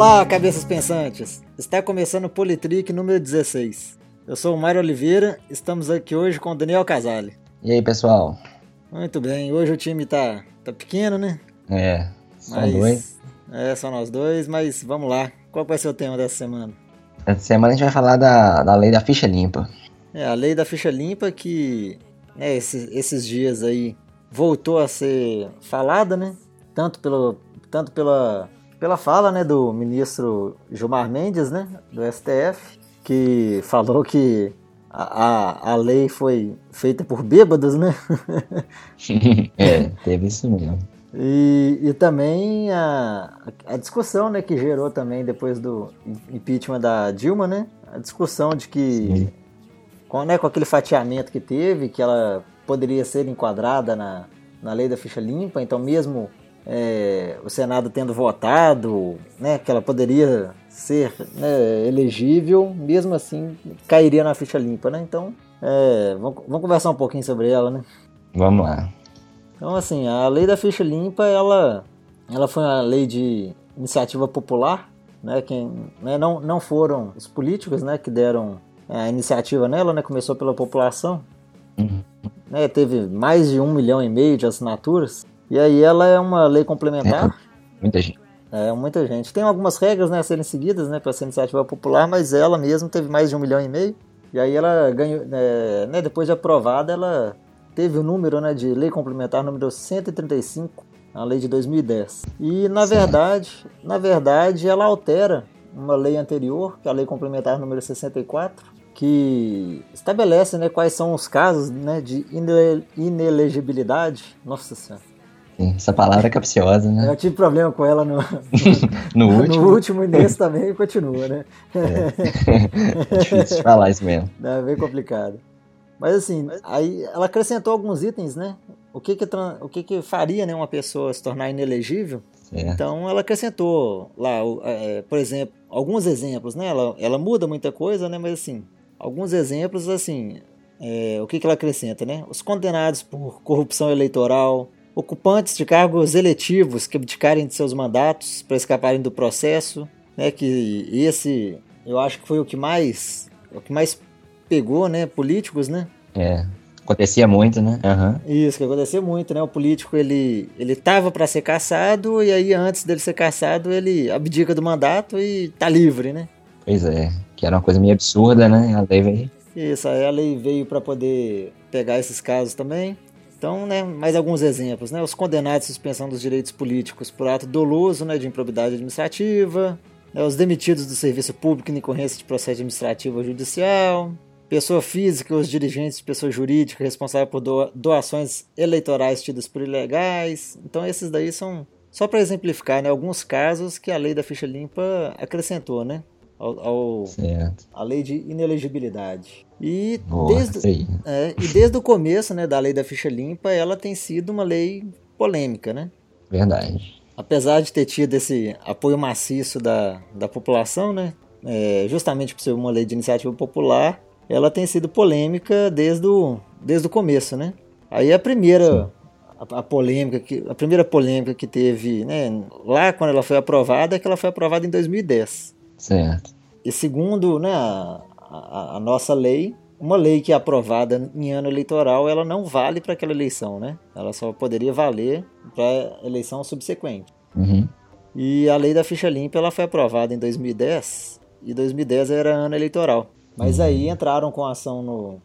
Olá, cabeças pensantes! Está começando o Politrick número 16. Eu sou o Mário Oliveira, estamos aqui hoje com o Daniel Casale. E aí, pessoal? Muito bem, hoje o time tá, tá pequeno, né? É, só mas, dois. É, só nós dois, mas vamos lá. Qual vai ser o tema dessa semana? Essa semana a gente vai falar da, da lei da ficha limpa. É, a lei da ficha limpa que né, esses, esses dias aí voltou a ser falada, né? Tanto, pelo, tanto pela pela fala né, do ministro Gilmar Mendes, né, do STF, que falou que a, a, a lei foi feita por bêbados, né? é, teve isso mesmo. E, e também a, a discussão né, que gerou também depois do impeachment da Dilma, né? A discussão de que, com, né, com aquele fatiamento que teve, que ela poderia ser enquadrada na, na lei da ficha limpa, então mesmo é, o Senado tendo votado, né, que ela poderia ser né, elegível, mesmo assim cairia na ficha limpa, né? Então, é, vamos, vamos, conversar um pouquinho sobre ela, né? Vamos lá. Então, assim, a lei da ficha limpa, ela, ela foi uma lei de iniciativa popular, né? Quem, né, não, não foram os políticos, né, que deram a iniciativa nela, né? Começou pela população. Uhum. Né, teve mais de um milhão e meio de assinaturas. E aí ela é uma lei complementar. É, muita gente. É, muita gente. Tem algumas regras né, a serem seguidas né, para ser iniciativa popular, mas ela mesma teve mais de um milhão e meio. E aí ela ganhou, é, né, depois de aprovada, ela teve o número né, de lei complementar número 135, a lei de 2010. E na verdade, na verdade, ela altera uma lei anterior, que é a lei complementar número 64, que estabelece né, quais são os casos né, de inelegibilidade. Nossa Senhora essa palavra é capciosa, né? Eu tive problema com ela no, no, no, último. no último e nesse também continua, né? É, é difícil falar isso mesmo. É bem complicado. Mas assim, aí ela acrescentou alguns itens, né? O que que, o que, que faria né, uma pessoa se tornar inelegível? Então ela acrescentou lá, é, por exemplo, alguns exemplos, né? Ela, ela muda muita coisa, né? Mas assim, alguns exemplos, assim, é, o que, que ela acrescenta, né? Os condenados por corrupção eleitoral, ocupantes de cargos eletivos que abdicarem de seus mandatos para escaparem do processo, né, que esse eu acho que foi o que mais o que mais pegou, né, políticos, né? É. Acontecia muito, né? Uhum. Isso, que acontecia muito, né? O político, ele, ele tava para ser caçado e aí antes dele ser caçado, ele abdica do mandato e tá livre, né? Pois é, que era uma coisa meio absurda, né? A lei veio. Isso, aí a lei veio para poder pegar esses casos também. Então, né, mais alguns exemplos. Né, os condenados à suspensão dos direitos políticos por ato doloso né, de improbidade administrativa, né, os demitidos do serviço público em decorrência de processo administrativo ou judicial, pessoa física os dirigentes de pessoa jurídica responsável por doações eleitorais tidas por ilegais. Então, esses daí são só para exemplificar né, alguns casos que a lei da ficha limpa acrescentou, né? Ao, ao a lei de inelegibilidade. E, Boa, desde, é, e desde o começo né, da lei da ficha limpa, ela tem sido uma lei polêmica, né? Verdade. Apesar de ter tido esse apoio maciço da, da população, né? É, justamente por ser uma lei de iniciativa popular, ela tem sido polêmica desde o, desde o começo, né? Aí a primeira a, a, polêmica que a primeira polêmica que teve, né, lá quando ela foi aprovada, é que ela foi aprovada em 2010. Certo. E segundo, né, a, a, a, nossa lei, uma lei que é aprovada em ano eleitoral, ela não vale para aquela eleição, né? Ela só poderia valer para eleição subsequente. Uhum. E a lei da ficha limpa ela foi aprovada em 2010 e 2010 era ano eleitoral. Mas uhum. aí entraram com ação no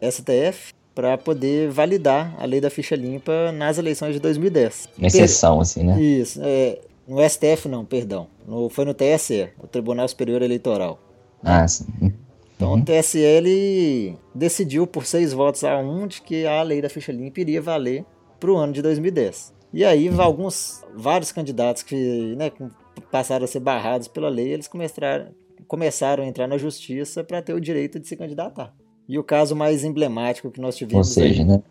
STF para poder validar a lei da ficha limpa nas eleições de 2010. Uma exceção, assim, né? Isso. É, no STF não, perdão. No, foi no TSE, o Tribunal Superior Eleitoral. Ah, sim. Então uhum. o TSE ele decidiu por seis votos a um de que a lei da ficha limpa iria valer para o ano de 2010. E aí uhum. alguns, vários candidatos que né, passaram a ser barrados pela lei, eles começaram, começaram a entrar na justiça para ter o direito de se candidatar. E o caso mais emblemático que nós tivemos... Ou seja, aí, né?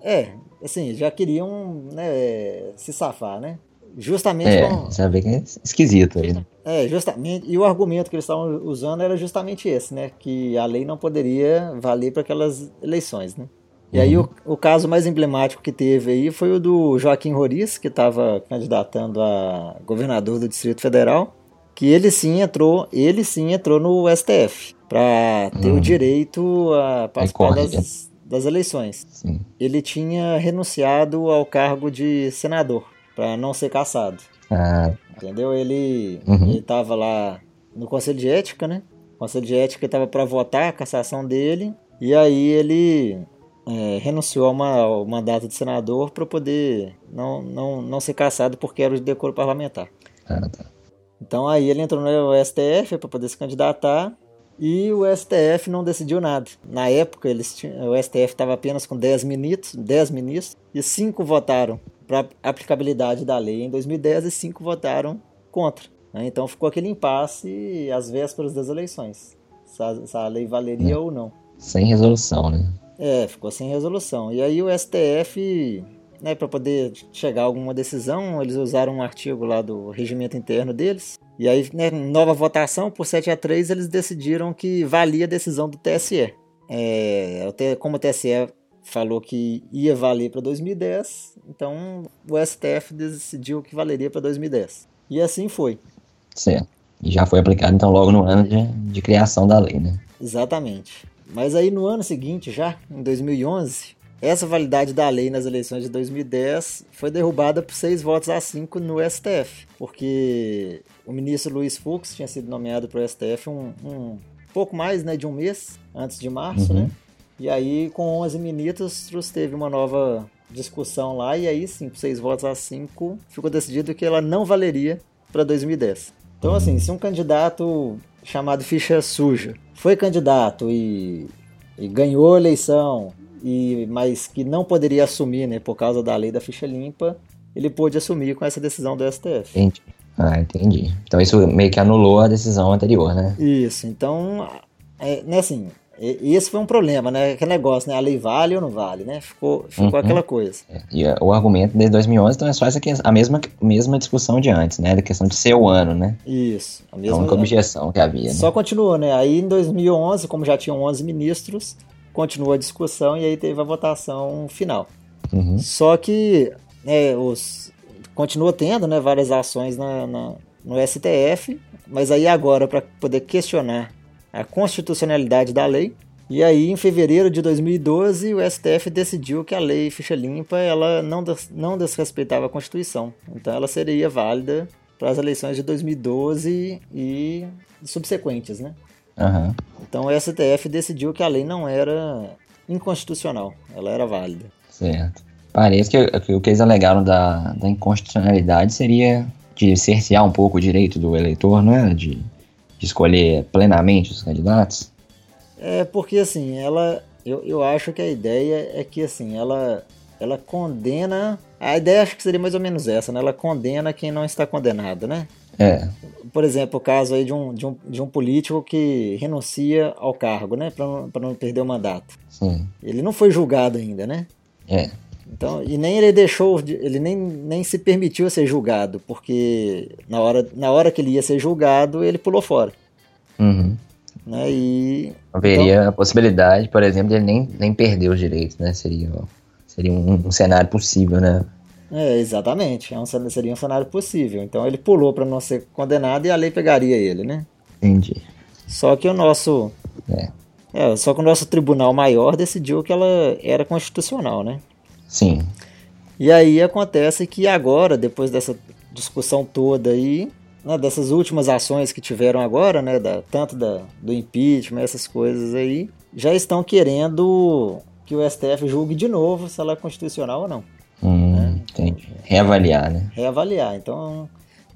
É, assim, já queriam né, se safar, né? Justamente é, com... já vê que é esquisito aí, né? É, justamente. E o argumento que eles estavam usando era justamente esse, né? Que a lei não poderia valer para aquelas eleições, né? E uhum. aí o, o, caso mais emblemático que teve aí foi o do Joaquim Roriz, que estava candidatando a governador do Distrito Federal, que ele sim entrou, ele sim entrou no STF para ter hum. o direito a participar das, das eleições. Sim. Ele tinha renunciado ao cargo de senador para não ser caçado. Ah. Entendeu? Ele uhum. estava lá no Conselho de Ética, né? O Conselho de Ética estava para votar a cassação dele e aí ele é, renunciou ao, ao mandato de senador para poder não, não, não ser caçado porque era de decoro parlamentar. Ah, tá. Então aí ele entrou no STF para poder se candidatar e o STF não decidiu nada. Na época eles tinham, o STF estava apenas com 10 ministros, 10 ministros e 5 votaram para aplicabilidade da lei em 2010 e 5 votaram contra. Né? Então ficou aquele impasse às vésperas das eleições. Se a, se a lei valeria é. ou não. Sem resolução, né? É, ficou sem resolução. E aí o STF né, para poder chegar a alguma decisão, eles usaram um artigo lá do regimento interno deles. E aí, né, nova votação, por 7 a 3, eles decidiram que valia a decisão do TSE. É, como o TSE falou que ia valer para 2010, então o STF decidiu que valeria para 2010. E assim foi. Certo. E já foi aplicado, então, logo no ano de, de criação da lei, né? Exatamente. Mas aí no ano seguinte, já, em 2011, essa validade da lei nas eleições de 2010 foi derrubada por seis votos a cinco no STF, porque o ministro Luiz Fux tinha sido nomeado para o STF um, um, pouco mais né, de um mês antes de março, uhum. né? E aí, com 11 ministros, teve uma nova discussão lá, e aí sim, por seis votos a cinco, ficou decidido que ela não valeria para 2010. Então, assim, se um candidato chamado ficha suja foi candidato e, e ganhou a eleição e mas que não poderia assumir, né, por causa da lei da ficha limpa, ele pôde assumir com essa decisão do STF. Entendi. Ah, entendi. Então isso meio que anulou a decisão anterior, né? Isso. Então, é, né, assim, esse foi um problema, né? Aquele negócio, né? A lei vale ou não vale, né? Ficou, ficou uhum. aquela coisa. É, e o argumento desde 2011 então é só essa a mesma, mesma discussão de antes, né? Da questão de ser o ano, né? Isso. A mesma a única objeção que havia. Né? Só continuou, né? Aí em 2011, como já tinham 11 ministros, continuou a discussão e aí teve a votação final. Uhum. Só que né, os, continua tendo né, várias ações na, na, no STF, mas aí agora para poder questionar a constitucionalidade da lei. E aí, em fevereiro de 2012, o STF decidiu que a lei ficha limpa ela não, des, não desrespeitava a Constituição. Então, ela seria válida para as eleições de 2012 e subsequentes, né? Uhum. Então, o STF decidiu que a lei não era inconstitucional, ela era válida. Certo. Parece que, que o que eles alegaram da, da inconstitucionalidade seria de cercear um pouco o direito do eleitor, não é? De de escolher plenamente os candidatos? É, porque assim, ela. Eu, eu acho que a ideia é que assim, ela, ela condena. A ideia acho que seria mais ou menos essa, né? Ela condena quem não está condenado, né? É. Por exemplo, o caso aí de um, de um, de um político que renuncia ao cargo, né? Para não, não perder o mandato. Sim. Ele não foi julgado ainda, né? É. Então, e nem ele deixou, ele nem, nem se permitiu ser julgado, porque na hora, na hora que ele ia ser julgado, ele pulou fora. Uhum. Né? E, Haveria então, a possibilidade, por exemplo, de ele nem, nem perder os direitos, né? Seria, seria um, um cenário possível, né? É, exatamente. É um, seria um cenário possível. Então ele pulou para não ser condenado e a lei pegaria ele, né? Entendi. Só que o nosso. É. É, só que o nosso tribunal maior decidiu que ela era constitucional, né? Sim. E aí acontece que agora, depois dessa discussão toda aí, né, dessas últimas ações que tiveram agora, né, da, tanto da, do impeachment, essas coisas aí, já estão querendo que o STF julgue de novo se ela é constitucional ou não. Hum, né? Entendi. Reavaliar, né? Reavaliar. Então,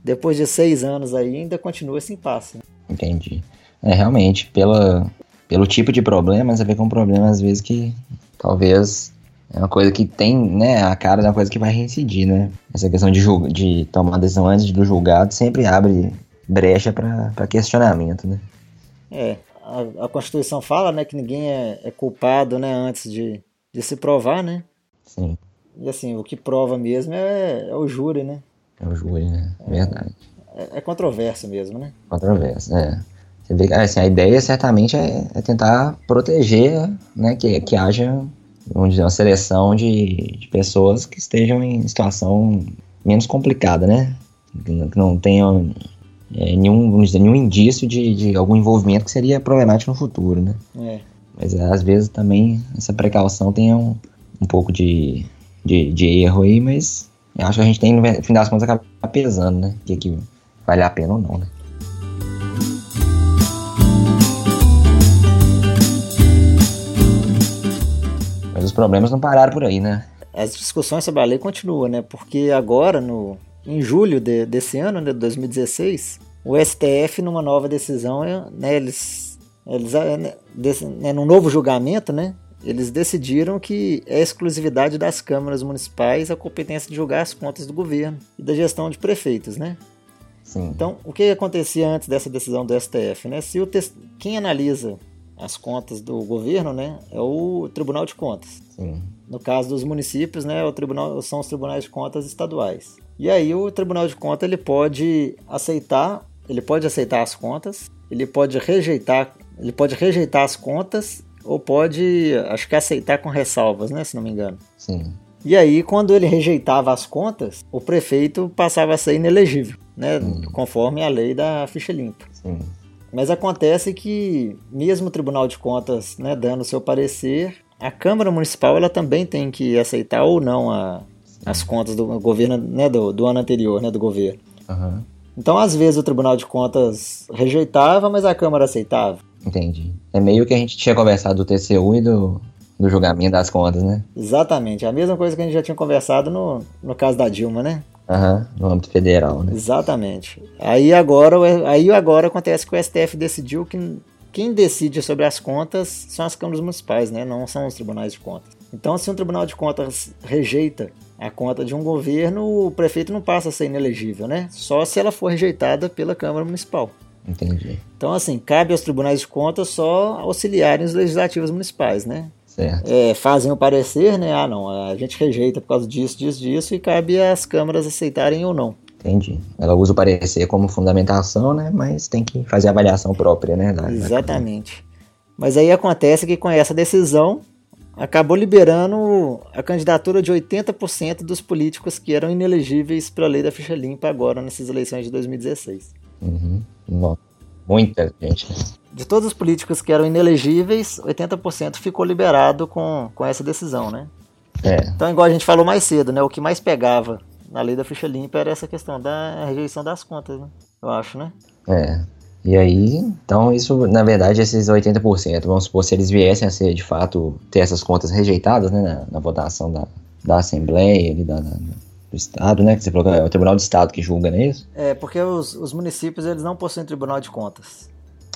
depois de seis anos aí, ainda continua esse impasse. Né? Entendi. É, realmente, pela, pelo tipo de problema, você vê que é um problema, às vezes, que talvez é uma coisa que tem, né, a cara da coisa que vai reincidir, né? Essa questão de, de tomar decisão antes do julgado sempre abre brecha para questionamento, né? É, a, a, Constituição fala, né, que ninguém é, é, culpado, né, antes de, de se provar, né? Sim. E assim, o que prova mesmo é, é o júri, né? É o júri, né? É, Verdade. É, é controverso mesmo, né? Controverso, é. Você vê assim, a ideia certamente é, é tentar proteger, né, que, que haja vamos dizer, uma seleção de, de pessoas que estejam em situação menos complicada, né? Que não tenham é, nenhum, vamos dizer, nenhum indício de, de algum envolvimento que seria problemático no futuro, né? É. Mas às vezes também essa precaução tem um, um pouco de, de, de erro aí, mas eu acho que a gente tem, no fim das contas, acaba pesando, né? O que, que vale a pena ou não, né? Os problemas não pararam por aí, né? As discussões sobre a lei continuam, né? Porque agora, no, em julho de, desse ano, né, 2016, o STF, numa nova decisão, né, eles, eles né, desse, né, num novo julgamento, né, eles decidiram que é exclusividade das câmaras municipais a competência de julgar as contas do governo e da gestão de prefeitos, né? Sim. Então, o que acontecia antes dessa decisão do STF, né? Se o quem analisa as contas do governo, né, é o Tribunal de Contas. Sim. No caso dos municípios, né, o tribunal são os tribunais de contas estaduais. E aí o Tribunal de Contas ele pode aceitar, ele pode aceitar as contas, ele pode rejeitar, ele pode rejeitar as contas ou pode, acho que aceitar com ressalvas, né, se não me engano. Sim. E aí, quando ele rejeitava as contas, o prefeito passava a ser inelegível, né, Hum. conforme a lei da ficha limpa. Sim. Mas acontece que, mesmo o Tribunal de Contas né, dando o seu parecer, a Câmara Municipal ela também tem que aceitar ou não a- as contas do governo, né, do, do ano anterior, né, do governo. Aham. Então, às vezes, o Tribunal de Contas rejeitava, mas a Câmara aceitava. Entendi. É meio que a gente tinha conversado do TCU e do, do julgamento das contas, né? Exatamente, a mesma coisa que a gente já tinha conversado no, no caso da Dilma, né? Aham, no âmbito federal, né? Exatamente. Aí agora, aí agora acontece que o STF decidiu que quem decide sobre as contas são as câmaras municipais, né? Não são os tribunais de contas. Então, se um tribunal de contas rejeita a conta de um governo, o prefeito não passa a ser inelegível, né? Só se ela for rejeitada pela Câmara Municipal. Entendi. Então, assim, cabe aos tribunais de contas só auxiliarem os legislativos municipais, né? É, fazem o parecer, né? Ah, não, a gente rejeita por causa disso, disso, disso, e cabe às câmaras aceitarem ou não. Entendi. Ela usa o parecer como fundamentação, né? Mas tem que fazer a avaliação própria, né? da- da- Exatamente. Mas aí acontece que com essa decisão acabou liberando a candidatura de 80% dos políticos que eram inelegíveis pela lei da ficha limpa agora nessas eleições de 2016. Uhum. Nossa, Muita gente. De todos os políticos que eram inelegíveis, 80% ficou liberado com, com essa decisão, né? É, Então, igual a gente falou mais cedo, né? O que mais pegava na lei da ficha limpa era essa questão da rejeição das contas, né? Eu acho, né? é. E aí, então isso, na verdade, esses 80%, vamos supor, se eles viessem a ser, de fato, ter essas contas rejeitadas, né, na, na votação da, da Assembleia, ali, da, da- do Estado, né, que você falou que é o Tribunal de Estado que julga, não é isso? É, porque os, os municípios, eles não possuem tribunal de contas.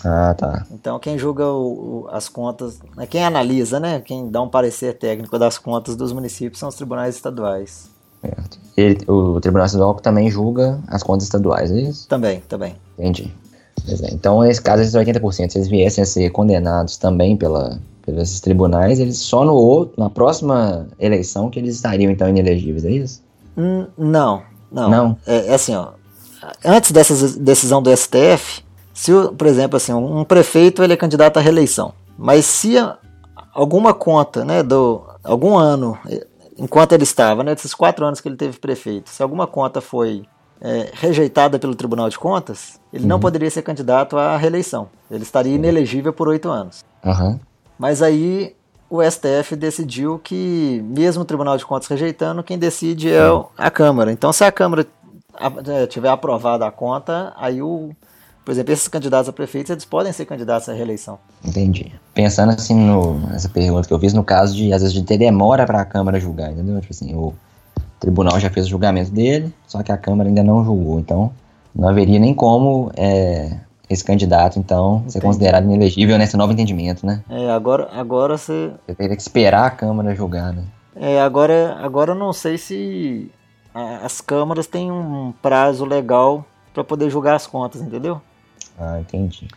Ah, tá. Então, quem julga o- o- as contas, né, quem analisa, né, quem dá um parecer técnico das contas dos municípios são os tribunais estaduais. Certo. Ele, o Tribunal Estadual também julga as contas estaduais, é isso? Também, também. Entendi. É. Então, nesse caso, esses 80%, se eles viessem a ser condenados também pela, pelos tribunais, eles só no outro, na próxima eleição que eles estariam, então, inelegíveis, é isso? Hum, não, não. Não? É, é assim, ó. Antes dessa decisão do STF, se, por exemplo, assim, um prefeito ele é candidato à reeleição, mas se alguma conta, né, do algum ano, eh, enquanto ele estava, né, desses quatro anos que ele teve prefeito, se alguma conta foi eh, rejeitada pelo Tribunal de Contas, ele não poderia ser candidato à reeleição. Ele estaria inelegível por oito anos. Aham. Mas aí o STF decidiu que, mesmo o Tribunal de Contas rejeitando, quem decide é a Câmara. Então, se a Câmara eh, tiver aprovada a conta, aí o. Por exemplo, esses candidatos a prefeitos, eles podem ser candidatos à reeleição. Entendi. Pensando assim no, nessa pergunta que eu fiz, no caso de, às vezes, de ter demora para a Câmara julgar, entendeu? Tipo assim, o tribunal já fez o julgamento dele, só que a Câmara ainda não julgou. Então, não haveria nem como é, esse candidato, então, ser Entendi. considerado inelegível nesse novo entendimento, né? É, agora, agora você. Você teria que esperar a Câmara julgar, né? É, agora, agora eu não sei se as câmaras têm um prazo legal para poder julgar as contas, entendeu? Ah, entendi.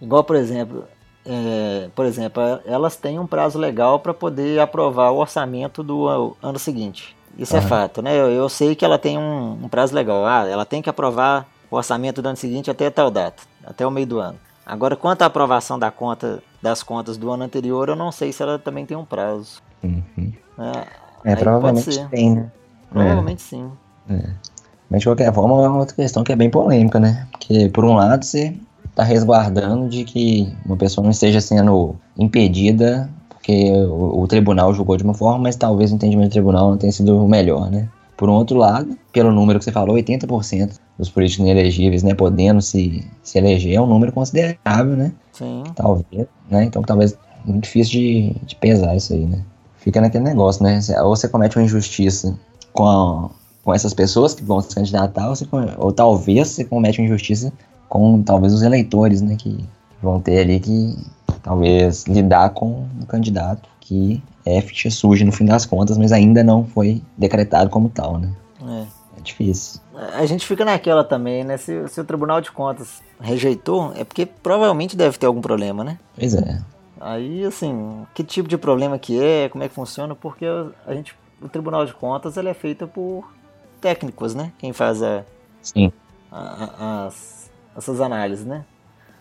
Igual, por exemplo, é, por exemplo, elas têm um prazo legal para poder aprovar o orçamento do ano seguinte. Isso é fato, né? Eu, eu sei que ela tem um, um prazo legal. Ah, ela tem que aprovar o orçamento do ano seguinte até tal data, até o meio do ano. Agora, quanto à aprovação da conta, das contas do ano anterior, eu não sei se ela também tem um prazo. Uhum. É, Aí provavelmente tem, né? Provavelmente sim. Mas Mas de qualquer forma é uma outra questão que é bem polêmica, né? Porque por um lado você está resguardando de que uma pessoa não esteja sendo impedida porque o, o, tribunal julgou de uma forma, mas talvez o entendimento do tribunal não tenha sido o melhor, né? Por um outro lado, pelo número que você falou, 80% dos políticos inelegíveis, né, podendo se, se eleger, é um número considerável, né? Sim. Talvez, né? Então talvez muito difícil de, de pesar isso aí, né? Fica naquele negócio, né? Ou você comete uma injustiça com, a, com essas pessoas que vão se candidatar, ou, você, ou talvez você comete uma injustiça com talvez os eleitores, né? Que vão ter ali que talvez lidar com um candidato que é ficha suja no fim das contas, mas ainda não foi decretado como tal, né? É. É difícil. A gente fica naquela também, né? Se, se, o Tribunal de Contas rejeitou, é porque provavelmente deve ter algum problema, né? Pois é. Aí, assim, que tipo de problema que é, como é que funciona, porque a gente, o Tribunal de Contas ele é feito por técnicos, né? Quem faz a, Sim. A, a, as, essas análises, né?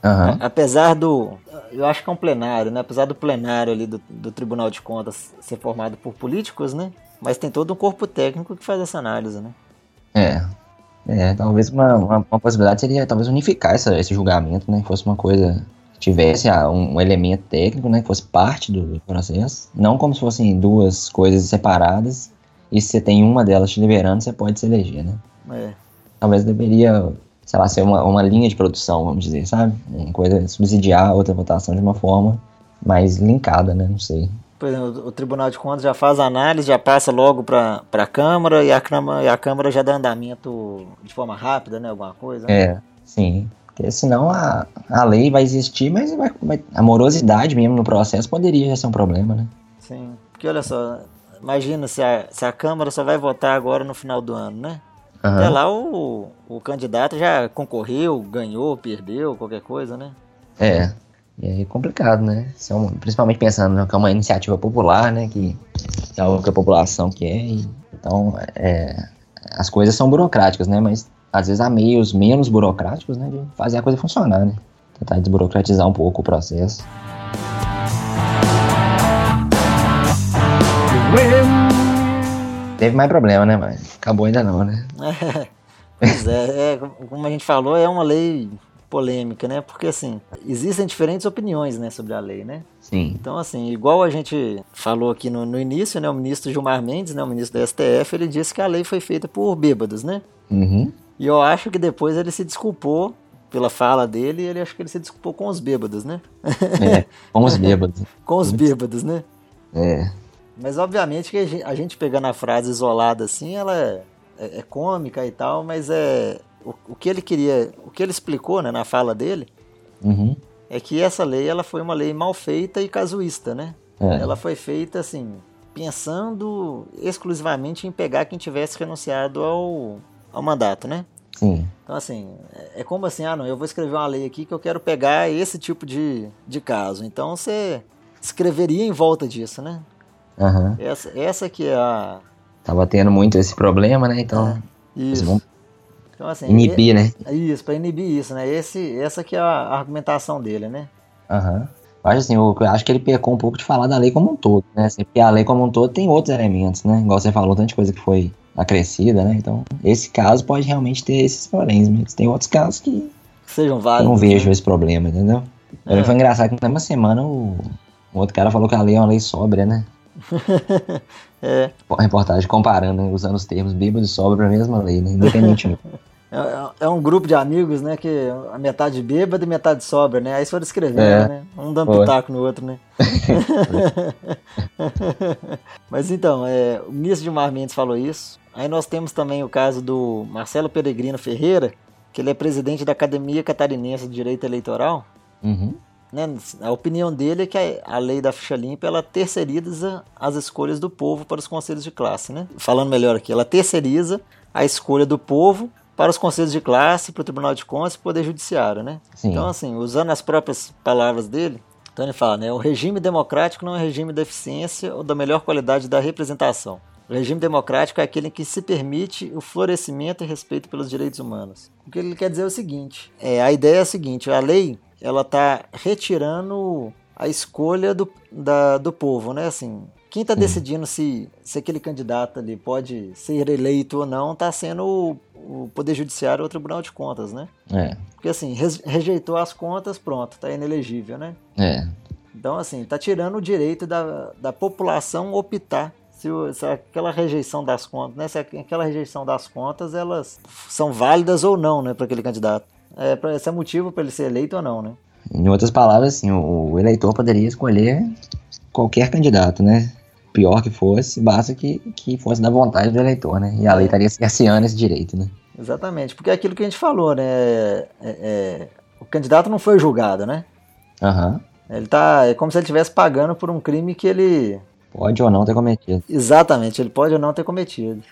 Uhum. Apesar do. Eu acho que é um plenário, né? Apesar do plenário ali do, do Tribunal de Contas ser formado por políticos, né? Mas tem todo um corpo técnico que faz essa análise, né? É. É, talvez uma, uma, uma possibilidade seria talvez unificar essa, esse julgamento, né? Que fosse uma coisa. Que tivesse ah, um, um, elemento técnico, né? Que fosse parte do processo. Não como se fossem duas coisas separadas. E se você tem uma delas te liberando, você pode se eleger, né? É. Talvez deveria sei lá, ser uma, uma linha de produção, vamos dizer, sabe? Uma coisa, subsidiar a outra votação de uma forma mais linkada, né? Não sei. Por exemplo, o Tribunal de Contas já faz a análise, já passa logo para a Câmara e a Câmara, e a Câmara já dá andamento de forma rápida, né? Alguma coisa. Né? É, sim. Porque senão a, a lei vai existir, mas vai, vai, a morosidade mesmo no processo poderia já ser um problema, né? Sim. Porque olha só, imagina se a, se a Câmara só vai votar agora no final do ano, né? Uhum. Até lá o, o candidato já concorreu, ganhou, perdeu, qualquer coisa, né? É. E é complicado, né? São, principalmente pensando que é uma iniciativa popular, né? Que, que é algo que a população quer. E, então, é, as coisas são burocráticas, né? Mas às vezes há meios menos burocráticos, né? De fazer a coisa funcionar, né? Tentar desburocratizar um pouco o processo. Teve mais problema, né? Mas acabou ainda não, né? É, pois é, é, como a gente falou, é uma lei polêmica, né? Porque assim, existem diferentes opiniões, né, sobre a lei, né? Sim. Então, assim, igual a gente falou aqui no, no início, né, o ministro Gilmar Mendes, né, o ministro da STF, ele disse que a lei foi feita por bêbados, né? Uhum. E eu acho que depois ele se desculpou pela fala dele, ele acho que ele se desculpou com os bêbados, né? É, com os bêbados. com os bêbados, né? É. Mas obviamente que a gente pegando a frase isolada assim, ela é, é, é cômica e tal, mas é o, o, que ele queria, o que ele explicou né, na fala dele, uhum. é que essa lei ela foi uma lei mal feita e casuísta, né? É. Ela foi feita assim, pensando exclusivamente em pegar quem tivesse renunciado ao, ao mandato, né? Sim. Então, assim, é, é como assim, ah, não, eu vou escrever uma lei aqui que eu quero pegar esse tipo de, de caso. Então, você escreveria em volta disso, né? Uhum. Essa, essa que é a. Tava tendo muito esse problema, né? Então. É, isso. Então, assim, inibir, é, né? Isso, para inibir isso, né? Esse, essa que é a argumentação dele, né? Aham. Uhum. Mas assim, eu acho que ele pecou um pouco de falar da lei como um todo, né? Assim, porque a lei como um todo tem outros elementos, né? Igual você falou, tanta coisa que foi acrescida, né? Então, esse caso pode realmente ter esses problemas, mas tem outros casos que sejam válidos. Eu não vejo né? esse problema, entendeu? É. Foi engraçado que na mesma semana o, o outro cara falou que a lei é uma lei sóbria, né? é. Reportagem comparando, né, usando os termos Bíblia e sobra para a mesma lei, né, independentemente. É, é, um grupo de amigos, né? Que a metade bêbada e metade sobra, né? Aí foram escrevendo, é. né? Um dando Foi. pitaco no outro, né? Mas então, é, o ministro Gilmar Mendes falou isso. Aí nós temos também o caso do Marcelo Peregrino Ferreira, que ele é presidente da Academia Catarinense de Direito Eleitoral. Uhum. Né, a opinião dele é que a, lei da ficha limpa ela terceiriza as escolhas do povo para os conselhos de classe. Né? Falando melhor aqui, ela terceiriza a escolha do povo para os conselhos de classe, para o Tribunal de Contas e para o Poder Judiciário. Né? Então, assim, usando as próprias palavras dele, então ele fala, né, o regime democrático não é um regime da eficiência ou da melhor qualidade da representação. O regime democrático é aquele em que se permite o florescimento e respeito pelos direitos humanos. O que ele quer dizer é o seguinte: é, a ideia é a seguinte, a lei ela está retirando a escolha do, da, do povo, né? Assim, quem está decidindo se, se aquele candidato ali pode ser eleito ou não está sendo o, o, Poder Judiciário ou o Tribunal de Contas, né? É. Porque assim, rejeitou as contas, pronto, está inelegível, né? É. Então, assim, está tirando o direito da, da população optar se, se, aquela rejeição das contas, né? Se aquela rejeição das contas, elas são válidas ou não, né, para aquele candidato. É, pra, esse é motivo para ele ser eleito ou não, né? Em outras palavras, assim, o, o eleitor poderia escolher qualquer candidato, né? Pior que fosse, basta que, que fosse da vontade do eleitor, né? E a lei estaria cerceando esse direito, né? Exatamente, porque é aquilo que a gente falou, né? É, é, o candidato não foi julgado, né? Aham. Uhum. Ele tá. É como se ele estivesse pagando por um crime que ele. Pode ou não ter cometido. Exatamente, ele pode ou não ter cometido.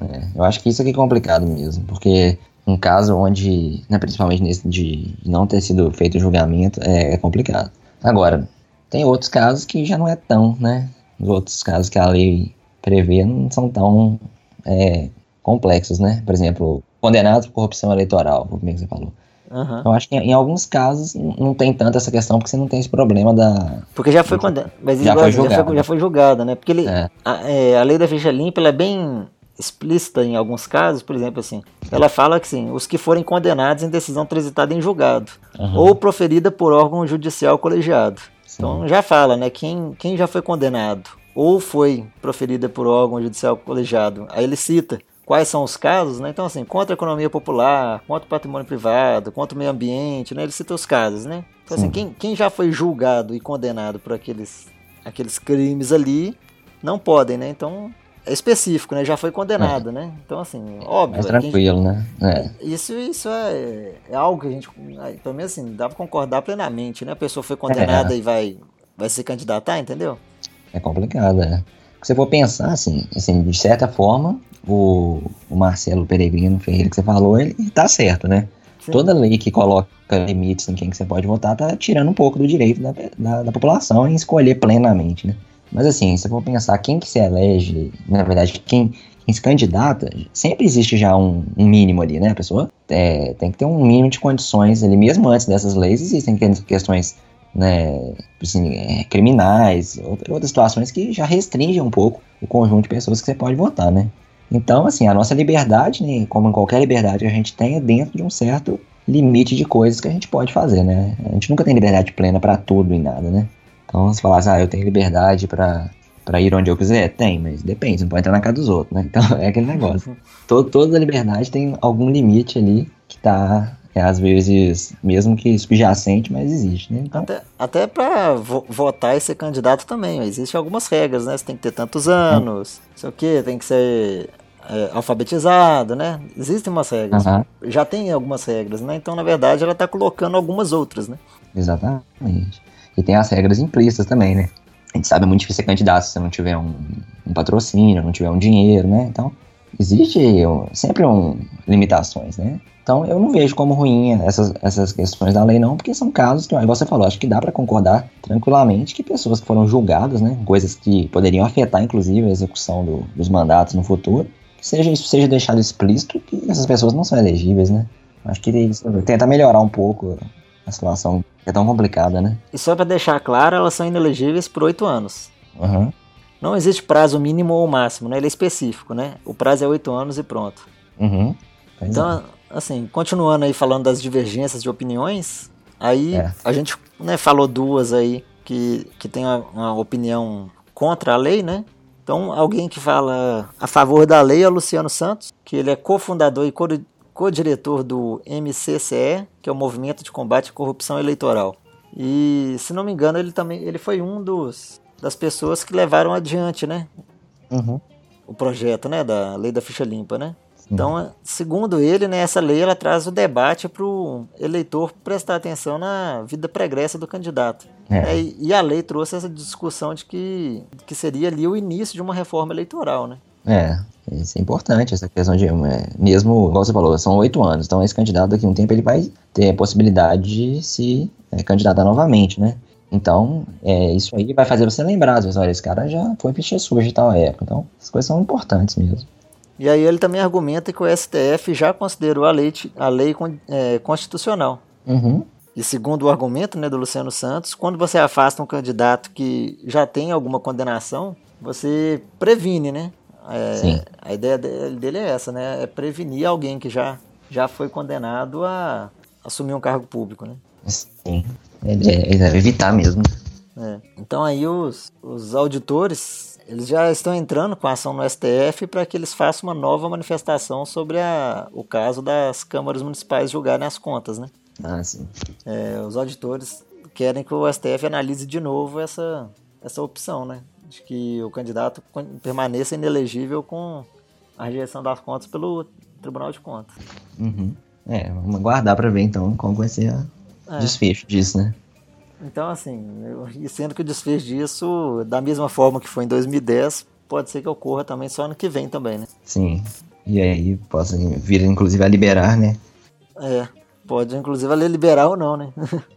É, eu acho que isso aqui é complicado mesmo, porque um caso onde, né, principalmente nesse de não ter sido feito o julgamento, é, é, complicado. Agora, tem outros casos que já não é tão, né? Os outros casos que a lei prevê não são tão é, complexos, né? Por exemplo, condenados por corrupção eleitoral, como é que você falou. Uhum. Eu acho que em alguns casos não tem tanto essa questão, porque você não tem esse problema da. Porque já foi condenado. Mas já, foi julgado, já, foi, já foi julgada, né? Porque ele, é. A, é, a, lei da ficha limpa é bem explícita em alguns casos, por exemplo, assim, ela fala que sim, os que forem condenados em decisão transitada em julgado uhum. ou proferida por órgão judicial colegiado. Sim. Então já fala, né? Quem, quem já foi condenado ou foi proferida por órgão judicial colegiado, aí ele cita quais são os casos, né? Então, assim, contra a economia popular, contra o patrimônio privado, contra o meio ambiente, né? Ele cita os casos, né? Então, assim, quem, quem já foi julgado e condenado por aqueles, aqueles crimes ali, não podem, né? Então, é específico, né? Já foi condenado, é. né? Então, assim, óbvio. Mais tranquilo, gente, né? É. Isso, isso é, é algo que a gente, pelo menos assim, dá pra concordar plenamente, né? A pessoa foi condenada é. e vai, vai se candidatar, entendeu? É complicado, é. Se você for pensar, assim, assim de certa forma, o, o Marcelo Peregrino Ferreira que você falou, ele tá certo, né? Sim. Toda lei que coloca limites em quem que você pode votar tá tirando um pouco do direito da, da, da população em escolher plenamente, né? Mas assim, se for pensar quem que se elege, na verdade, quem, quem se candidata, sempre existe já um, um mínimo ali, né? A pessoa é, tem que ter um mínimo de condições ali, mesmo antes dessas leis, existem questões né, assim, é, criminais, outras situações que já restringem um pouco o conjunto de pessoas que você pode votar, né? Então, assim, a nossa liberdade, né, como em qualquer liberdade que a gente tem, é dentro de um certo limite de coisas que a gente pode fazer, né? A gente nunca tem liberdade plena para tudo e nada, né? Então, se falar assim, ah, eu tenho liberdade para para ir onde eu quiser? Tem, mas depende, você não pode entrar na casa dos outros, né? Então, é aquele negócio. Todo, toda liberdade tem algum limite ali que tá, é, às vezes, mesmo que subjacente, mas existe, né? Então... Até, até para vo votar e ser candidato também, existem algumas regras, né? Você tem que ter tantos anos, não sei o quê, tem que ser é, alfabetizado, né? Existem umas regras. Uhum. Já tem algumas regras, né? Então, na verdade, ela está colocando algumas outras, né? Exatamente. E tem as regras implícitas também, né? A gente sabe é muito difícil ser candidato se você não tiver um, um patrocínio, não tiver um dinheiro, né? Então, existe sempre um, limitações, né? Então, eu não vejo como ruim essas, essas questões da lei, não, porque são casos que, igual você falou, acho que dá para concordar tranquilamente que pessoas que foram julgadas, né, coisas que poderiam afetar, inclusive, a execução do, dos mandatos no futuro, seja isso seja deixado explícito que essas pessoas não são elegíveis, né? Acho que isso tenta melhorar um pouco a situação é tão complicada, né? E só para deixar claro, elas são inelegíveis por oito anos. Uhum. Não existe prazo mínimo ou máximo, né? Ele é específico, né? O prazo é oito anos e pronto. Uhum. Então, é. assim, continuando aí falando das divergências de opiniões, aí é. a gente né, falou duas aí que, que tem uma, uma opinião contra a lei, né? Então, alguém que fala a favor da lei é o Luciano Santos, que ele é cofundador e co-diretor do MCCE, que é o Movimento de Combate à Corrupção Eleitoral. E, se não me engano, ele também ele foi um dos das pessoas que levaram adiante, né? Uhum. O projeto, né, da Lei da Ficha Limpa, né? Então, segundo ele, né, essa lei ela traz o debate para o eleitor prestar atenção na vida pregressa do candidato. É. É, e a lei trouxe essa discussão de que, que seria ali o início de uma reforma eleitoral, né? É, isso é importante, essa questão de, é, mesmo, igual você falou, são oito anos, então esse candidato daqui a um tempo ele vai ter a possibilidade de se é, candidatar novamente, né? Então, é, isso aí vai fazer você lembrar, às vezes, olha, esse cara já foi pichê de tal época, então as coisas são importantes mesmo. E aí ele também argumenta que o STF já considerou a lei, a lei é, constitucional. Uhum. E segundo o argumento né, do Luciano Santos, quando você afasta um candidato que já tem alguma condenação, você previne, né? É. A ideia dele é essa, né? É prevenir alguém que já, já foi condenado a assumir um cargo público, né? Sim. É, é, é evitar mesmo. É. Então aí os, os auditores eles já estão entrando com a ação no STF para que eles façam uma nova manifestação sobre a, o caso das câmaras municipais julgarem as contas, né? Ah, sim. É, os auditores querem que o STF analise de novo essa, essa opção, né? De que o candidato permaneça inelegível com a rejeição das contas pelo Tribunal de Contas. Uhum. É, vamos aguardar para ver então qual vai ser o é. desfecho disso, né? Então, assim, eu, e sendo que o desfecho disso, da mesma forma que foi em 2010, pode ser que ocorra também só ano que vem também, né? Sim. E aí possa vir, inclusive, a liberar, né? É, pode, inclusive, a liberar ou não, né?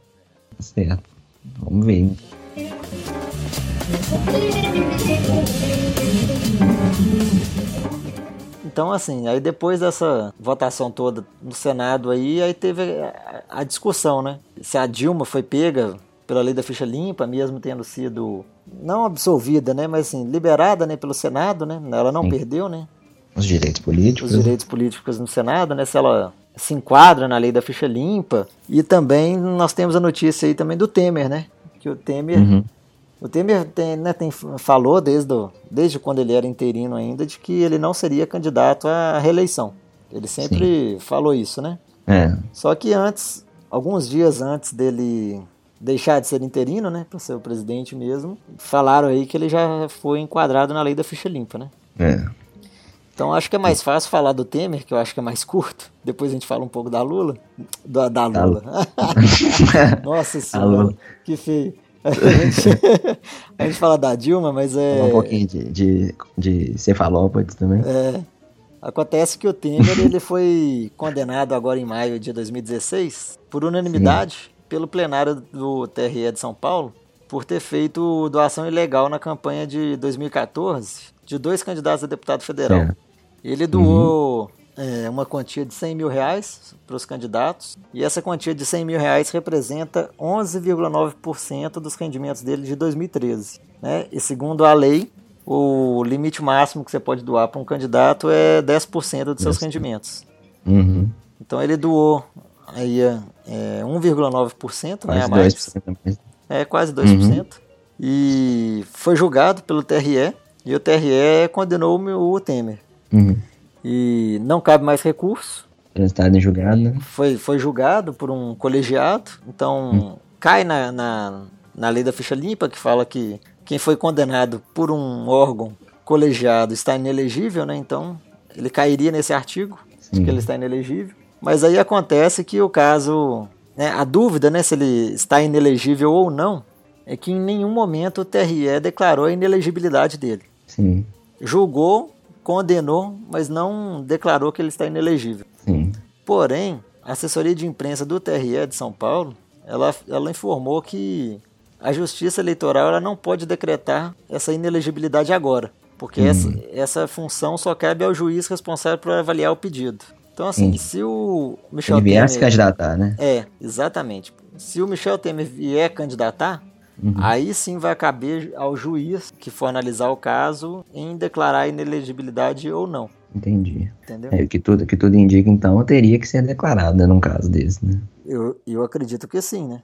certo. Vamos ver. Então, assim, aí depois dessa votação toda no Senado aí, aí teve a, a discussão, né? Se a Dilma foi pega pela lei da ficha limpa, mesmo tendo sido não absolvida, né, mas assim, liberada, né, pelo Senado, né? Ela não Sim. perdeu, né? Os direitos políticos. Os direitos políticos no Senado, né? Se ela se enquadra na lei da ficha limpa. E também nós temos a notícia aí também do Temer, né? Que o Temer uhum. O Temer tem, né, tem, falou desde, do, desde quando ele era interino ainda de que ele não seria candidato à reeleição. Ele sempre Sim. falou isso, né? É. Só que antes, alguns dias antes dele deixar de ser interino, né, para ser o presidente mesmo, falaram aí que ele já foi enquadrado na lei da ficha limpa, né? É. Então acho que é mais fácil falar do Temer, que eu acho que é mais curto. Depois a gente fala um pouco da Lula. Da, da Lula. Nossa senhora, que feio. A gente, fala da Dilma, mas é. Um pouquinho de, de, de cefalópodes também. É. Acontece que o Temer ele foi condenado agora em maio de 2016 por unanimidade Sim. pelo plenário do TRE de São Paulo por ter feito doação ilegal na campanha de 2014 de dois candidatos a deputado federal. É. Ele doou uhum é, uma quantia de 100 mil reais para os candidatos, e essa quantia de 100 mil reais representa 11,9% dos rendimentos dele de 2013. Né? E segundo a lei, o limite máximo que você pode doar para um candidato é 10% dos seus rendimentos. Uhum. Então ele doou aí é, 1,9%, né, a mais. 2%. É, quase 2%. Uhum. E foi julgado pelo TRE, e o TRE condenou o Temer. Uhum e não cabe mais recurso. Transitado em julgado, né? Foi, foi julgado por um colegiado, então hum. cai na, na, na lei da ficha limpa, que fala que quem foi condenado por um órgão colegiado está inelegível, né? Então ele cairia nesse artigo, Sim. de que ele está inelegível. Mas aí acontece que o caso, né, a dúvida, né, se ele está inelegível ou não, é que em nenhum momento o TRE declarou a inelegibilidade dele. Sim. Julgou condenou, mas não declarou que ele está inelegível. Sim. Porém, a assessoria de imprensa do TRE de São Paulo, ela, ela informou que a Justiça Eleitoral ela não pode decretar essa inelegibilidade agora, porque hum. essa, essa função só cabe ao juiz responsável por avaliar o pedido. Então, assim, se o Michel Ele vier Temer... se candidatar, né? É, exatamente. Se o Michel Temer vier candidatar, Uhum. Aí sim vai caber ao juiz que for analisar o caso em declarar inelegibilidade ou não. Entendi. Entendeu? É, que tudo, que tudo indica, então, teria que ser declarado né, num caso desse, né? Eu, eu acredito que sim, né?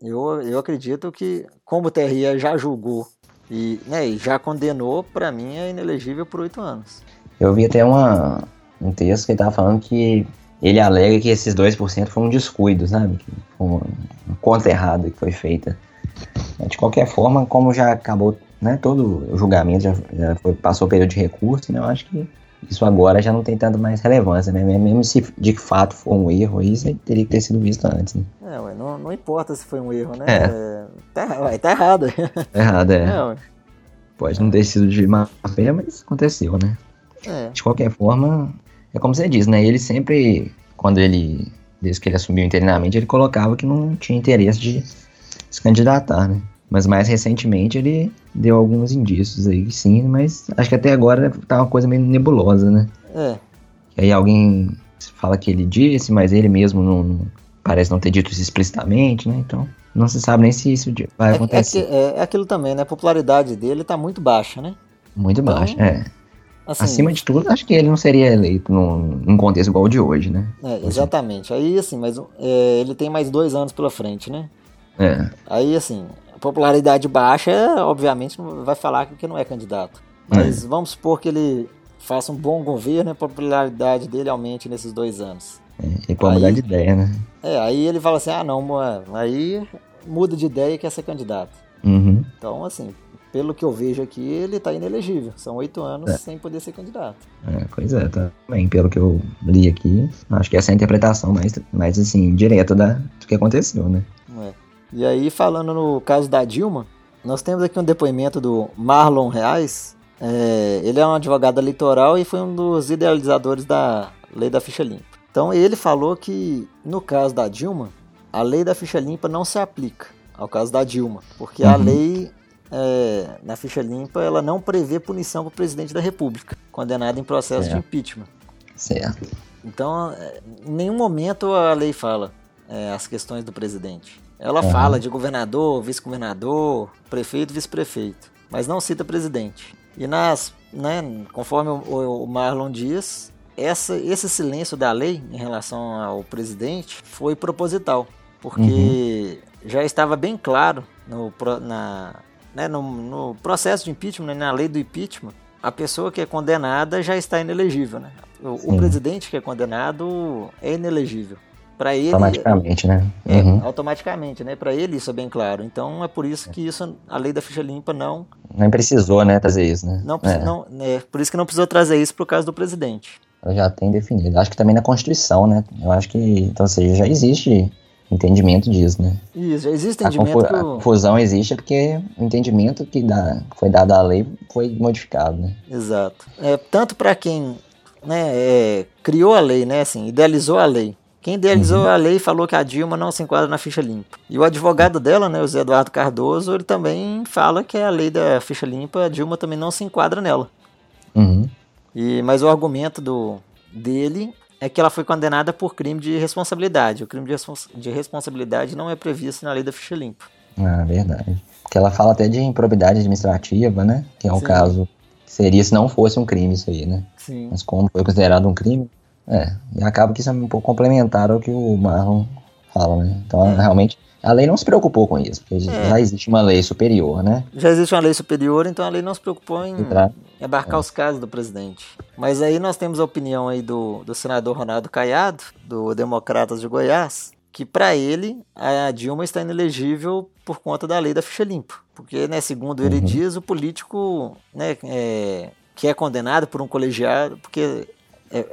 Eu, eu acredito que, como o TRE já julgou e, né, e já condenou, para mim é inelegível por oito anos. Eu vi até uma, um texto que ele tava falando que ele alega que esses 2% foi um descuido, sabe? Foi uma, uma conta errada que foi feita. De qualquer forma, como já acabou né, todo o julgamento, já, já foi, passou o período de recurso, né, eu acho que isso agora já não tem tanto mais relevância, né? Mesmo se de fato for um erro, isso teria que ter sido visto antes, né? É, ué, não, não importa se foi um erro, né? É. É, tá, ué, tá errado. Tá errado, é. é Pode não ter sido de má fé, mas aconteceu, né? É. De qualquer forma, é como você diz, né? Ele sempre, quando ele, desde que ele assumiu interinamente, ele colocava que não tinha interesse de se candidatar, né? Mas mais recentemente ele deu alguns indícios aí, sim, mas acho que até agora tá uma coisa meio nebulosa, né? É. E aí alguém fala que ele disse, mas ele mesmo não, não parece não ter dito isso explicitamente, né? Então não se sabe nem se isso vai é, acontecer. É, é, é, aquilo também, né? A popularidade dele tá muito baixa, né? Muito Então, baixo, é. Assim, Acima de tudo, acho que ele não seria eleito num, num contexto igual o de hoje, né? é, exatamente. Aí, assim, mas é, ele tem mais dois anos pela frente, né? É, Aí, assim, popularidade baixa, obviamente, não vai falar que não é candidato. Mas vamos supor que ele faça um bom governo e a popularidade dele aumente nesses dois anos. é, ele pode mudar de ideia, né? É, aí ele fala assim, ah, não, moa- aí muda de ideia e quer ser candidato. Uhum. Então, assim, pelo que eu vejo aqui, ele tá inelegível. São oito anos É. sem poder ser candidato. É, pois é, também, pelo que eu li aqui, acho que essa é a interpretação mais, mais assim, direta da, do que aconteceu, né? E aí, falando no caso da Dilma, nós temos aqui um depoimento do Marlon Reais. É, ele é um advogado eleitoral e foi um dos idealizadores da lei da ficha limpa. Então, ele falou que, no caso da Dilma, a lei da ficha limpa não se aplica ao caso da Dilma, porque a Uhum. lei é, na ficha limpa ela não prevê punição para o presidente da República, condenado em processo de É. impeachment. Certo. Então, é, em nenhum momento a lei fala é, as questões do presidente. Ela fala de governador, vice-governador, prefeito, vice-prefeito, mas não cita presidente. E nas, né, conforme o, o- Marlon diz, essa, esse silêncio da lei em relação ao presidente foi proposital, porque já estava bem claro no, na, né, no, no processo de impeachment, né, na lei do impeachment, a pessoa que é condenada já está inelegível, né? O, o presidente que é condenado é inelegível. Para ele, Automaticamente, né? é, Uhum. automaticamente, né? Para ele isso é bem claro. Então é por isso que isso, a lei da ficha limpa não, Nem precisou, né, trazer isso, né? não, É, não é por isso que não precisou trazer isso pro caso do presidente. ela já tem definido. Acho que também na Constituição, né? Eu acho que, então, ou seja, já existe entendimento disso, né? Isso, já existe A, entendimento confu- a o- confusão existe porque o entendimento que, dá, foi dado à lei foi modificado, né? Exato. É, tanto para quem né, é, criou a lei, né, assim, idealizou a lei. Quem idealizou Uhum. a lei falou que a Dilma não se enquadra na ficha limpa. E o advogado dela, né, o Zé Eduardo Cardoso, ele também fala que a lei da ficha limpa, a Dilma também não se enquadra nela. Uhum. E, mas o argumento do, dele é que ela foi condenada por crime de responsabilidade. O crime de, respons- de responsabilidade não é previsto na lei da ficha limpa. Ah, verdade. Porque ela fala até de improbidade administrativa, né? Que é um Sim. caso seria se não fosse um crime isso aí, né? Sim. Mas como foi considerado um crime, é. E acaba que isso é um pouco complementar ao que o Marlon fala, né? Então, É. realmente, a lei não se preocupou com isso, porque É. já existe uma lei superior, né? Já existe uma lei superior, então a lei não se preocupou em Entrar. abarcar os casos do presidente. Mas aí nós temos a opinião aí do, do senador Ronaldo Caiado, do Democratas de Goiás, que para ele a Dilma está inelegível por conta da lei da ficha limpa. Porque, né, segundo ele Uhum. diz, o político né, é, que é condenado por um colegiado, porque é,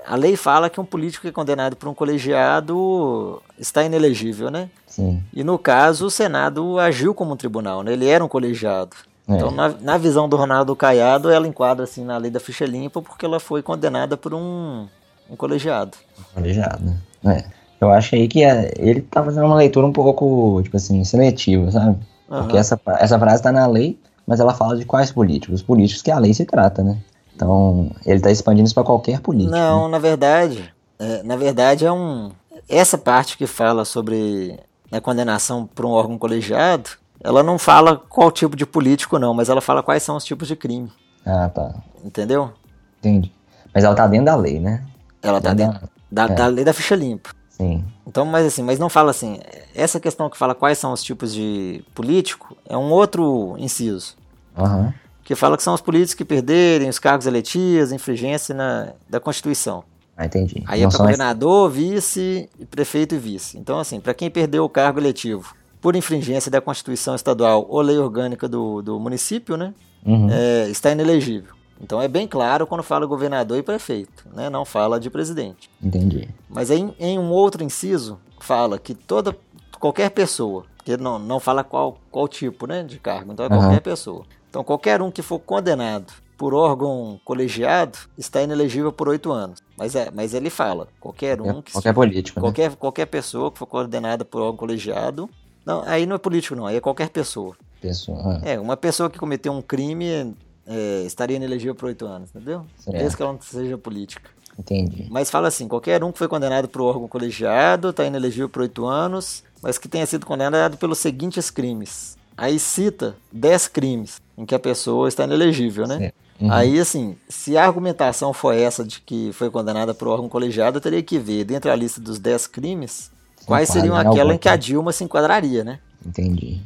a lei fala que um político que é condenado por um colegiado está inelegível, né? Sim. E no caso, o Senado agiu como um tribunal, né? Ele era um colegiado. É. Então, na, na visão do Ronaldo Caiado, ela enquadra assim na lei da ficha limpa porque ela foi condenada por um, um colegiado. Colegiado, né? É. Eu acho aí que é, ele tá fazendo uma leitura um pouco, tipo assim, seletiva, sabe? Porque Aham. essa, essa frase tá na lei, mas ela fala de quais políticos? Os políticos que a lei se trata, né? Então, ele tá expandindo isso pra qualquer político. né? Não, na verdade, é, na verdade é um essa parte que fala sobre a condenação por um órgão colegiado, ela não fala qual tipo de político não, mas ela fala quais são os tipos de crime, Ah, tá. entendeu? Entendi. Mas ela tá dentro da lei, né? Ela tá Dentro dentro da, é. da lei da ficha limpa. Sim. Então, mas assim, mas não fala assim. Essa questão que fala quais são os tipos de político é um outro inciso. Aham. Que fala que são os políticos que perderem os cargos eletivos, infringência na, da Constituição. Ah, entendi. Aí é Não para são esses- governador, vice, prefeito e vice. Então, assim, para quem perdeu o cargo eletivo por infringência da Constituição Estadual ou lei orgânica do, do município, né, Uhum. é, está inelegível. Então é bem claro quando fala governador e prefeito, né, não fala de presidente. Entendi. Mas em, em um outro inciso, fala que toda qualquer pessoa, que não, não fala qual, qual tipo né, de cargo, então é Aham. qualquer pessoa. Então qualquer um que for condenado por órgão colegiado está inelegível por oito anos. Mas, é, mas ele fala, qualquer um que Qualquer político, né? qualquer, qualquer pessoa que for condenada por órgão colegiado. Não, aí não é político não, aí é qualquer pessoa. Pessoa. ah, É, uma pessoa que cometeu um crime é, estaria inelegível por oito anos, entendeu? Certo. Desde que ela não seja política. Entendi. Mas fala assim, qualquer um que foi condenado por órgão colegiado está inelegível por oito anos, mas que tenha sido condenado pelos seguintes crimes. Aí cita 10 crimes em que a pessoa está inelegível, né? Uhum. Aí, assim, se a argumentação foi essa de que foi condenada por órgão colegiado, eu teria que ver, dentro da lista dos 10 crimes, quais seriam aquela em que a Dilma se enquadraria, né? Entendi.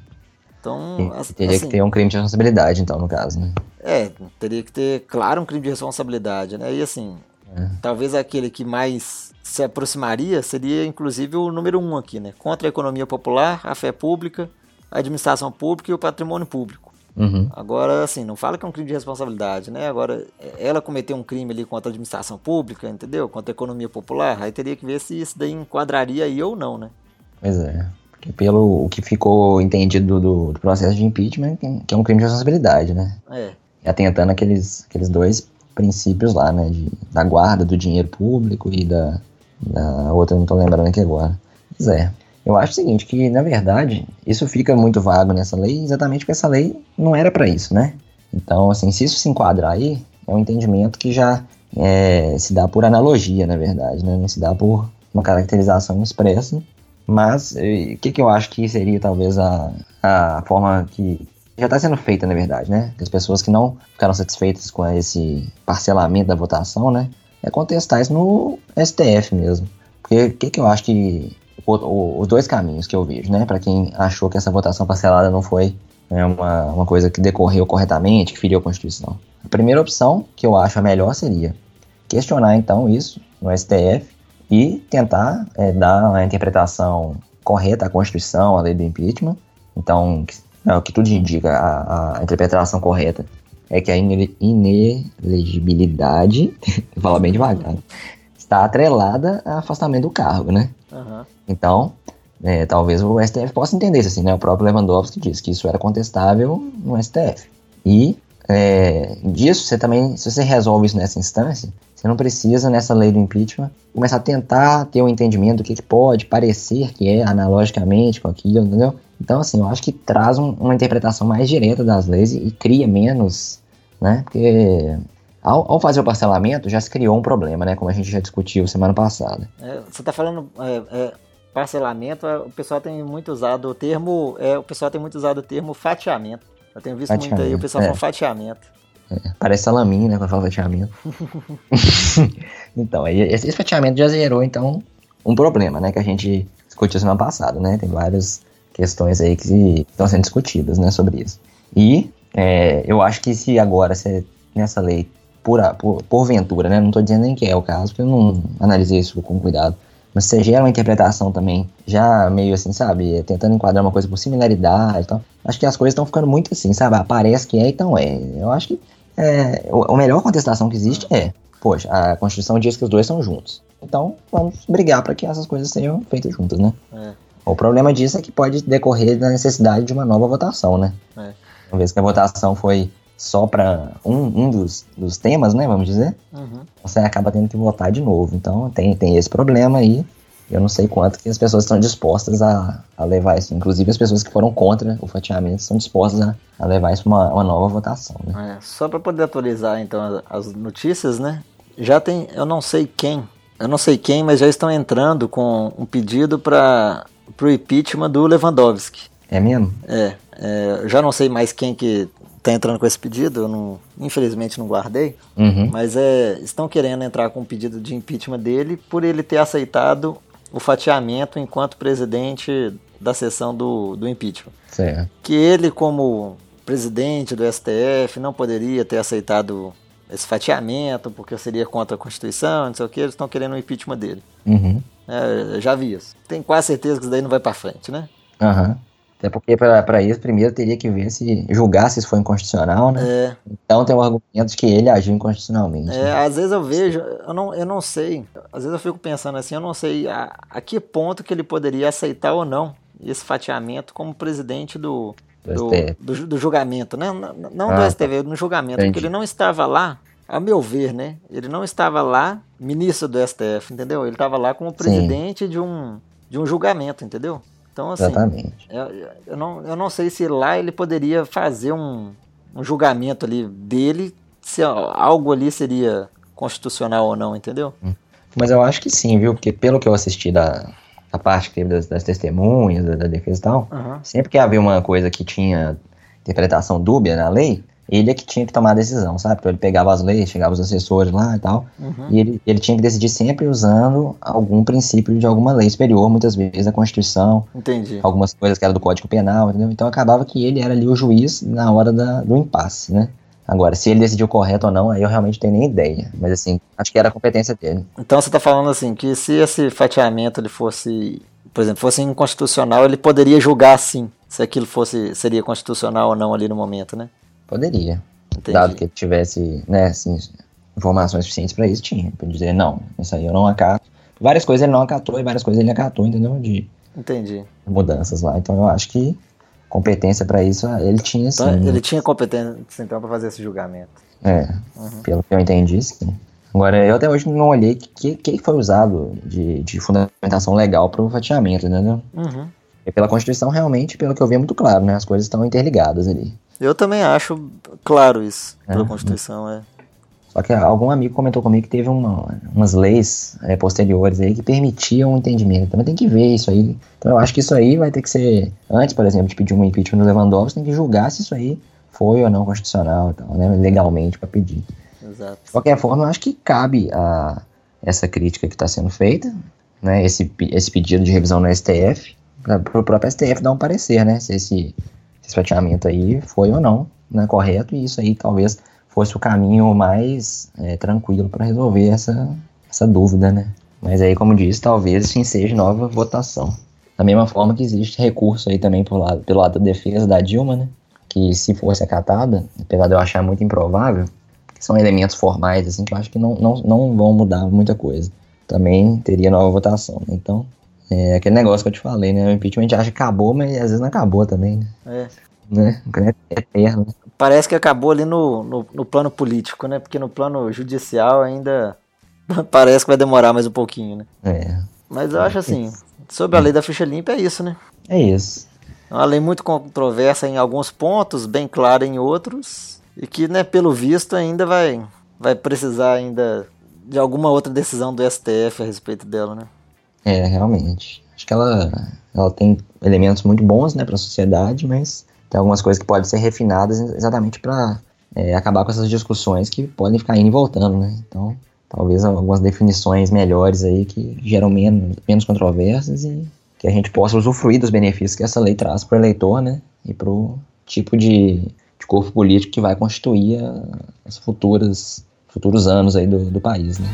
Então, assim, teria que ter um crime de responsabilidade, então, no caso, né? É, teria que ter, claro, um crime de responsabilidade, né? E assim, é. talvez aquele que mais se aproximaria seria, inclusive, o número um aqui, né? Contra a economia popular, a fé pública, a administração pública e o patrimônio público. Uhum. Agora, assim, não fala que é um crime de responsabilidade, né? Agora, ela cometeu um crime ali contra a administração pública, entendeu? Contra a economia popular, aí teria que ver se isso daí enquadraria aí ou não, né? Pois é. Porque pelo o que ficou entendido do, do, processo de impeachment, que é um crime de responsabilidade, né? É. E atentando aqueles, aqueles dois princípios lá, né? De, da guarda do dinheiro público e da, da outra, não tô lembrando aqui agora. Pois é. Eu acho o seguinte, que na verdade isso fica muito vago nessa lei, exatamente porque essa lei não era para isso, né? Então, assim, se isso se enquadrar aí, é um entendimento que já é, se dá por analogia, na verdade, né? Não se dá por uma caracterização expressa. Mas o que, que eu acho que seria talvez a, a forma que já está sendo feita, na verdade, né? As pessoas que não ficaram satisfeitas com esse parcelamento da votação, né? É contestar isso no STF mesmo. Porque o que, que eu acho que os dois caminhos que eu vejo, né? Para quem achou que essa votação parcelada não foi né, uma, uma coisa que decorreu corretamente, que feriu a Constituição. A primeira opção, que eu acho a melhor, seria questionar então isso no STF e tentar é, dar uma interpretação correta à Constituição, à lei do impeachment. Então, é, o que tudo indica, a, a interpretação correta é que a inelegibilidade, vou falar bem devagar, está atrelada a afastamento do cargo, né? Uhum. Então, é, talvez o STF possa entender isso assim, né? O próprio Lewandowski disse que isso era contestável no STF. E é, disso, você também, se você resolve isso nessa instância, você não precisa, nessa lei do impeachment, começar a tentar ter um entendimento do que, que pode parecer que é analogicamente com aquilo, entendeu? Então, assim, eu acho que traz um, uma interpretação mais direta das leis e, e cria menos, né? Porque ao, ao, fazer o parcelamento já se criou um problema, né? Como a gente já discutiu semana passada. É, você está falando é, é, parcelamento, é, o pessoal tem muito usado o termo, é, o pessoal tem muito usado o termo fatiamento. Eu tenho visto muito aí o pessoal é. fatiamento. É, parece salaminho, né, quando fala fatiamento. então, esse fatiamento já gerou, então, um problema, né, que a gente discutiu semana passada, né, tem várias questões aí que estão sendo discutidas, né, sobre isso. E eu acho que se agora, se nessa lei, por, por, porventura, né, não estou dizendo nem que é o caso, porque eu não analisei isso com cuidado, mas você gera uma interpretação também, já meio assim, sabe, tentando enquadrar uma coisa por similaridade e tal. Acho que as coisas estão ficando muito assim, sabe, ah, parece que é, então é. Eu acho que é, a melhor contestação que existe é, poxa, a Constituição diz que os dois são juntos. Então, vamos brigar para que essas coisas sejam feitas juntas, né? É. O problema disso é que pode decorrer da necessidade de uma nova votação, né? É. Uma vez que a votação foi só para um, um dos, dos temas, né, vamos dizer, uhum. você acaba tendo que votar de novo. Então tem, tem esse problema aí. Eu não sei quanto que as pessoas estão dispostas a, a levar isso. Inclusive as pessoas que foram contra o fatiamento estão dispostas a, a levar isso para uma, uma nova votação. Né? É, só para poder atualizar então as notícias, né? Já tem, eu não sei quem, eu não sei quem, mas já estão entrando com um pedido para o impeachment do Lewandowski. É mesmo? É, é, já não sei mais quem que tá entrando com esse pedido, eu não, infelizmente não guardei, uhum. mas é, estão querendo entrar com um pedido de impeachment dele por ele ter aceitado o fatiamento enquanto presidente da sessão do, do impeachment. Certo. Que ele, como presidente do STF, não poderia ter aceitado esse fatiamento porque seria contra a Constituição, não sei o que, eles estão querendo o impeachment dele. Uhum. É, já vi isso. Tenho quase certeza que isso daí não vai para frente, né? Aham. Uhum. Até porque para isso, primeiro teria que ver se julgar se isso foi inconstitucional, né? É. Então tem um argumento de que ele agiu inconstitucionalmente. É, né? às vezes eu vejo, eu não, eu não sei, às vezes eu fico pensando assim, eu não sei a, a que ponto que ele poderia aceitar ou não esse fatiamento como presidente do, do, do, do julgamento, né? Não, não ah, do STV, no julgamento, entendi. porque ele não estava lá, a meu ver, né? Ele não estava lá ministro do STF, entendeu? Ele estava lá como presidente de um, de um julgamento, entendeu? Então, assim, Exatamente. Eu, eu, não, eu não sei se lá ele poderia fazer um, um julgamento ali dele, se algo ali seria constitucional ou não, entendeu? Hum. Mas eu acho que sim, viu? Porque pelo que eu assisti da, da parte que teve das, das testemunhas, da, da, defesa e tal, uhum. sempre que havia uma coisa que tinha interpretação dúbia na lei, ele é que tinha que tomar a decisão, sabe? Então ele pegava as leis, chegava os assessores lá e tal, uhum. e ele, ele tinha que decidir sempre usando algum princípio de alguma lei superior, muitas vezes a Constituição, Entendi. algumas coisas que era do Código Penal, entendeu? Então acabava que ele era ali o juiz na hora da, do impasse, né? Agora, se ele decidiu correto ou não, aí eu realmente tenho nem ideia. Mas assim, acho que era a competência dele. Então você está falando assim, que se esse fatiamento ele fosse, por exemplo, fosse inconstitucional, ele poderia julgar assim, se aquilo fosse seria constitucional ou não ali no momento, né? Poderia. Entendi. Dado que ele tivesse, né, assim, informações suficientes para isso, tinha. Pra dizer, não, isso aí eu não acato. Várias coisas ele não acatou e várias coisas ele acatou, entendeu? De Entendi. mudanças lá. Então eu acho que competência para isso ele tinha sim. Então, ele tinha competência então para fazer esse julgamento. É, uhum. pelo que eu entendi, sim. Agora, eu até hoje não olhei o que, que foi usado de, de fundamentação legal para o fatiamento, entendeu? Uhum. E pela Constituição, realmente, pelo que eu vi, é muito claro, né? As coisas estão interligadas ali. Eu também acho claro isso, pela é, Constituição, é. Só que algum amigo comentou comigo que teve uma, umas leis é, posteriores aí que permitiam o entendimento. Também tem que ver isso aí. Então eu acho que isso aí vai ter que ser, antes, por exemplo, de pedir um impeachment do Lewandowski, tem que julgar se isso aí foi ou não constitucional, então, né, legalmente para pedir. Exato. De qualquer forma, eu acho que cabe a essa crítica que está sendo feita, né, esse, esse pedido de revisão no STF, para o próprio STF dar um parecer, né, se esse, esse fatiamento aí foi ou não né, correto, e isso aí talvez fosse o caminho mais é, tranquilo para resolver essa, essa dúvida, né? Mas aí, como disse, talvez sim seja nova votação. Da mesma forma que existe recurso aí também por lado, pelo lado da defesa da Dilma, né? Que se fosse acatada, apesar de eu achar muito improvável, são elementos formais, assim, que eu acho que não, não, não vão mudar muita coisa. Também teria nova votação, né? Então, é aquele negócio que eu te falei, né? O impeachment a gente acha que acabou, mas às vezes não acabou também, né? É. Né? É eterno parece que acabou ali no, no, no, plano político, né? Porque no plano judicial ainda parece que vai demorar mais um pouquinho, né? É. Mas eu acho assim, sobre a lei da ficha limpa é isso, né? É isso. É uma lei muito controversa em alguns pontos, bem clara em outros, e que, né, pelo visto, ainda vai, vai precisar ainda de alguma outra decisão do STF a respeito dela, né? É, realmente. Acho que ela, ela tem elementos muito bons, né, para a sociedade, mas tem algumas coisas que podem ser refinadas exatamente para é, acabar com essas discussões que podem ficar indo e voltando, né? Então, talvez algumas definições melhores aí que geram menos, menos controvérsias e que a gente possa usufruir dos benefícios que essa lei traz para o eleitor, né? E para o tipo de, de, corpo político que vai constituir as futuras futuros anos aí do, do país, né?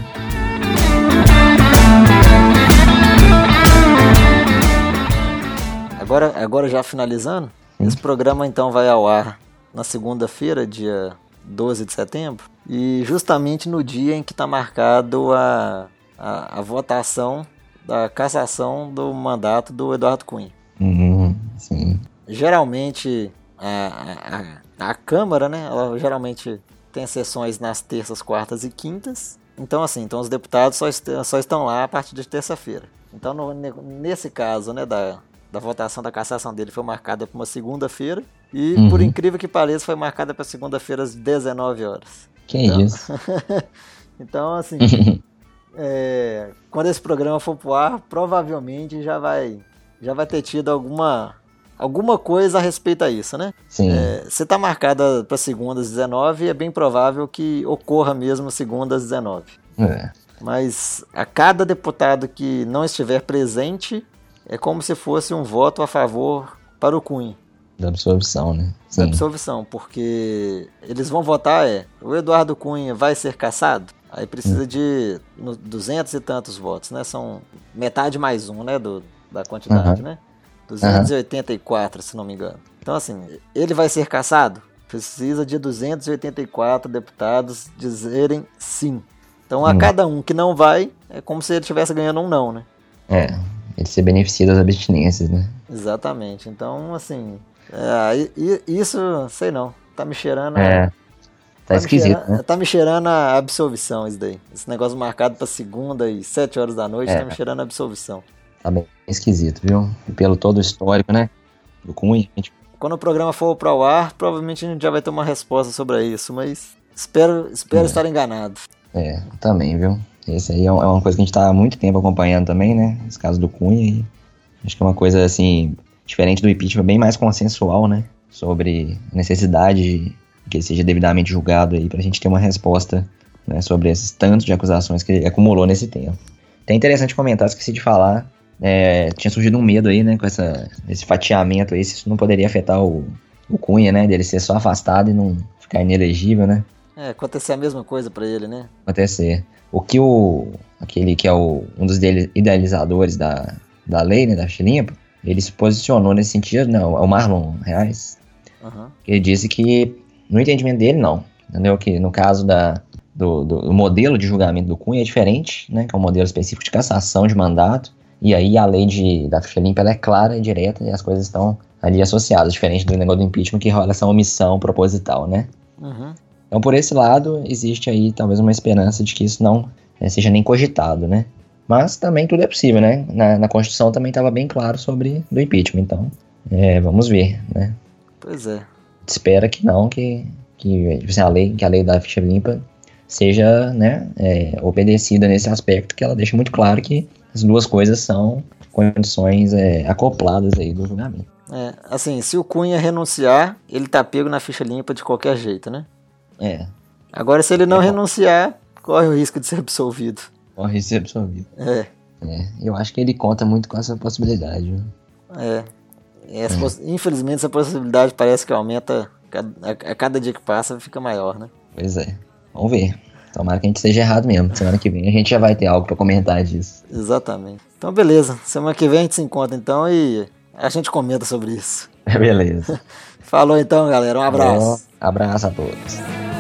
Agora, agora já finalizando, esse programa então vai ao ar na segunda-feira, dia 12 de setembro, e justamente no dia em que está marcado a, a, a, votação da cassação do mandato do Eduardo Cunha. Uhum, sim. Geralmente a, a, a Câmara, né, ela geralmente tem sessões nas terças, quartas e quintas. Então, assim, então os deputados só, est só estão lá a partir de terça-feira. Então, no, nesse caso, né, da, da votação da cassação dele foi marcada para uma segunda-feira. E, uhum. por incrível que pareça, foi marcada para segunda-feira às 19 horas. Que então, isso. então, assim, é, quando esse programa for pro ar, provavelmente já vai, já vai ter tido alguma, alguma coisa a respeito a isso, né? Sim. É, se está marcada para segunda às 19, é bem provável que ocorra mesmo segunda às 19. É. Mas a cada deputado que não estiver presente, é como se fosse um voto a favor para o Cunha. Da absolvição, né? Sim. Da absolvição, porque eles vão votar é, o Eduardo Cunha vai ser caçado? Aí precisa hum. de no, 200 e tantos votos, né? São metade mais um, né, do, da quantidade, uhum. né? 284, uhum. se não me engano. Então, assim, ele vai ser caçado? Precisa de 284 deputados dizerem sim. Então, a hum. cada um que não vai, é como se ele estivesse ganhando um não, né? É, ele se beneficia das abstinências, né? Exatamente. Então, assim, é, isso, sei não, tá me cheirando. É. Tá, tá esquisito, me cheirando, né? Tá me cheirando a absolvição isso daí. Esse negócio marcado pra segunda e sete horas da noite, é. tá me cheirando a absolvição. Tá bem esquisito, viu? Pelo todo o histórico, né? Do Cunha. Gente... Quando o programa for para o ar, provavelmente a gente já vai ter uma resposta sobre isso, mas espero, espero é. estar enganado. É, também, viu? Esse aí é, é uma coisa que a gente está há muito tempo acompanhando também, né? Esse caso do Cunha. Acho que é uma coisa, assim, diferente do impeachment, bem mais consensual, né? Sobre a necessidade que ele seja devidamente julgado aí, pra gente ter uma resposta né, sobre esses tantos de acusações que ele acumulou nesse tempo. Tem interessante comentar, esqueci de falar, é, tinha surgido um medo aí, né, com essa, esse fatiamento aí, se isso não poderia afetar o, o Cunha, né, dele ser só afastado e não ficar inelegível, né. É, acontecer a mesma coisa para ele, né. Acontecer. O que o, aquele que é o, um dos idealizadores da, da lei, né, da ficha limpa, ele se posicionou nesse sentido, não, é o Marlon Reais, uhum. ele disse que, no entendimento dele, não, entendeu, que no caso da, do, do, do, modelo de julgamento do Cunha é diferente, né, que é um modelo específico de cassação de mandato, e aí a lei de, da ficha limpa é clara e direta e as coisas estão ali associadas, diferente do negócio do impeachment que rola essa omissão proposital, né? Uhum. Então, por esse lado, existe aí talvez uma esperança de que isso não é, seja nem cogitado, né? Mas também tudo é possível, né? Na, na Constituição também estava bem claro sobre do impeachment, então é, vamos ver, né? Pois é. Espera que não, que, que tipo assim, a lei, que a lei da ficha limpa seja né, é, obedecida nesse aspecto, que ela deixa muito claro que as duas coisas são condições é, acopladas aí do julgamento. É, assim, se o Cunha renunciar, ele tá pego na ficha limpa de qualquer jeito, né? É. Agora, se ele não é. renunciar, corre o risco de ser absolvido. Corre o risco de ser absolvido. É. É, eu acho que ele conta muito com essa possibilidade. Viu? É. Essa é. Poss... Infelizmente, essa possibilidade parece que aumenta a cada dia que passa, fica maior, né? Pois é. Vamos ver. Tomara que a gente esteja errado mesmo. Semana que vem a gente já vai ter algo para comentar disso. Exatamente. Então, beleza. Semana que vem a gente se encontra então e a gente comenta sobre isso. Beleza. Falou então, galera. Um abraço. Abraço a todos.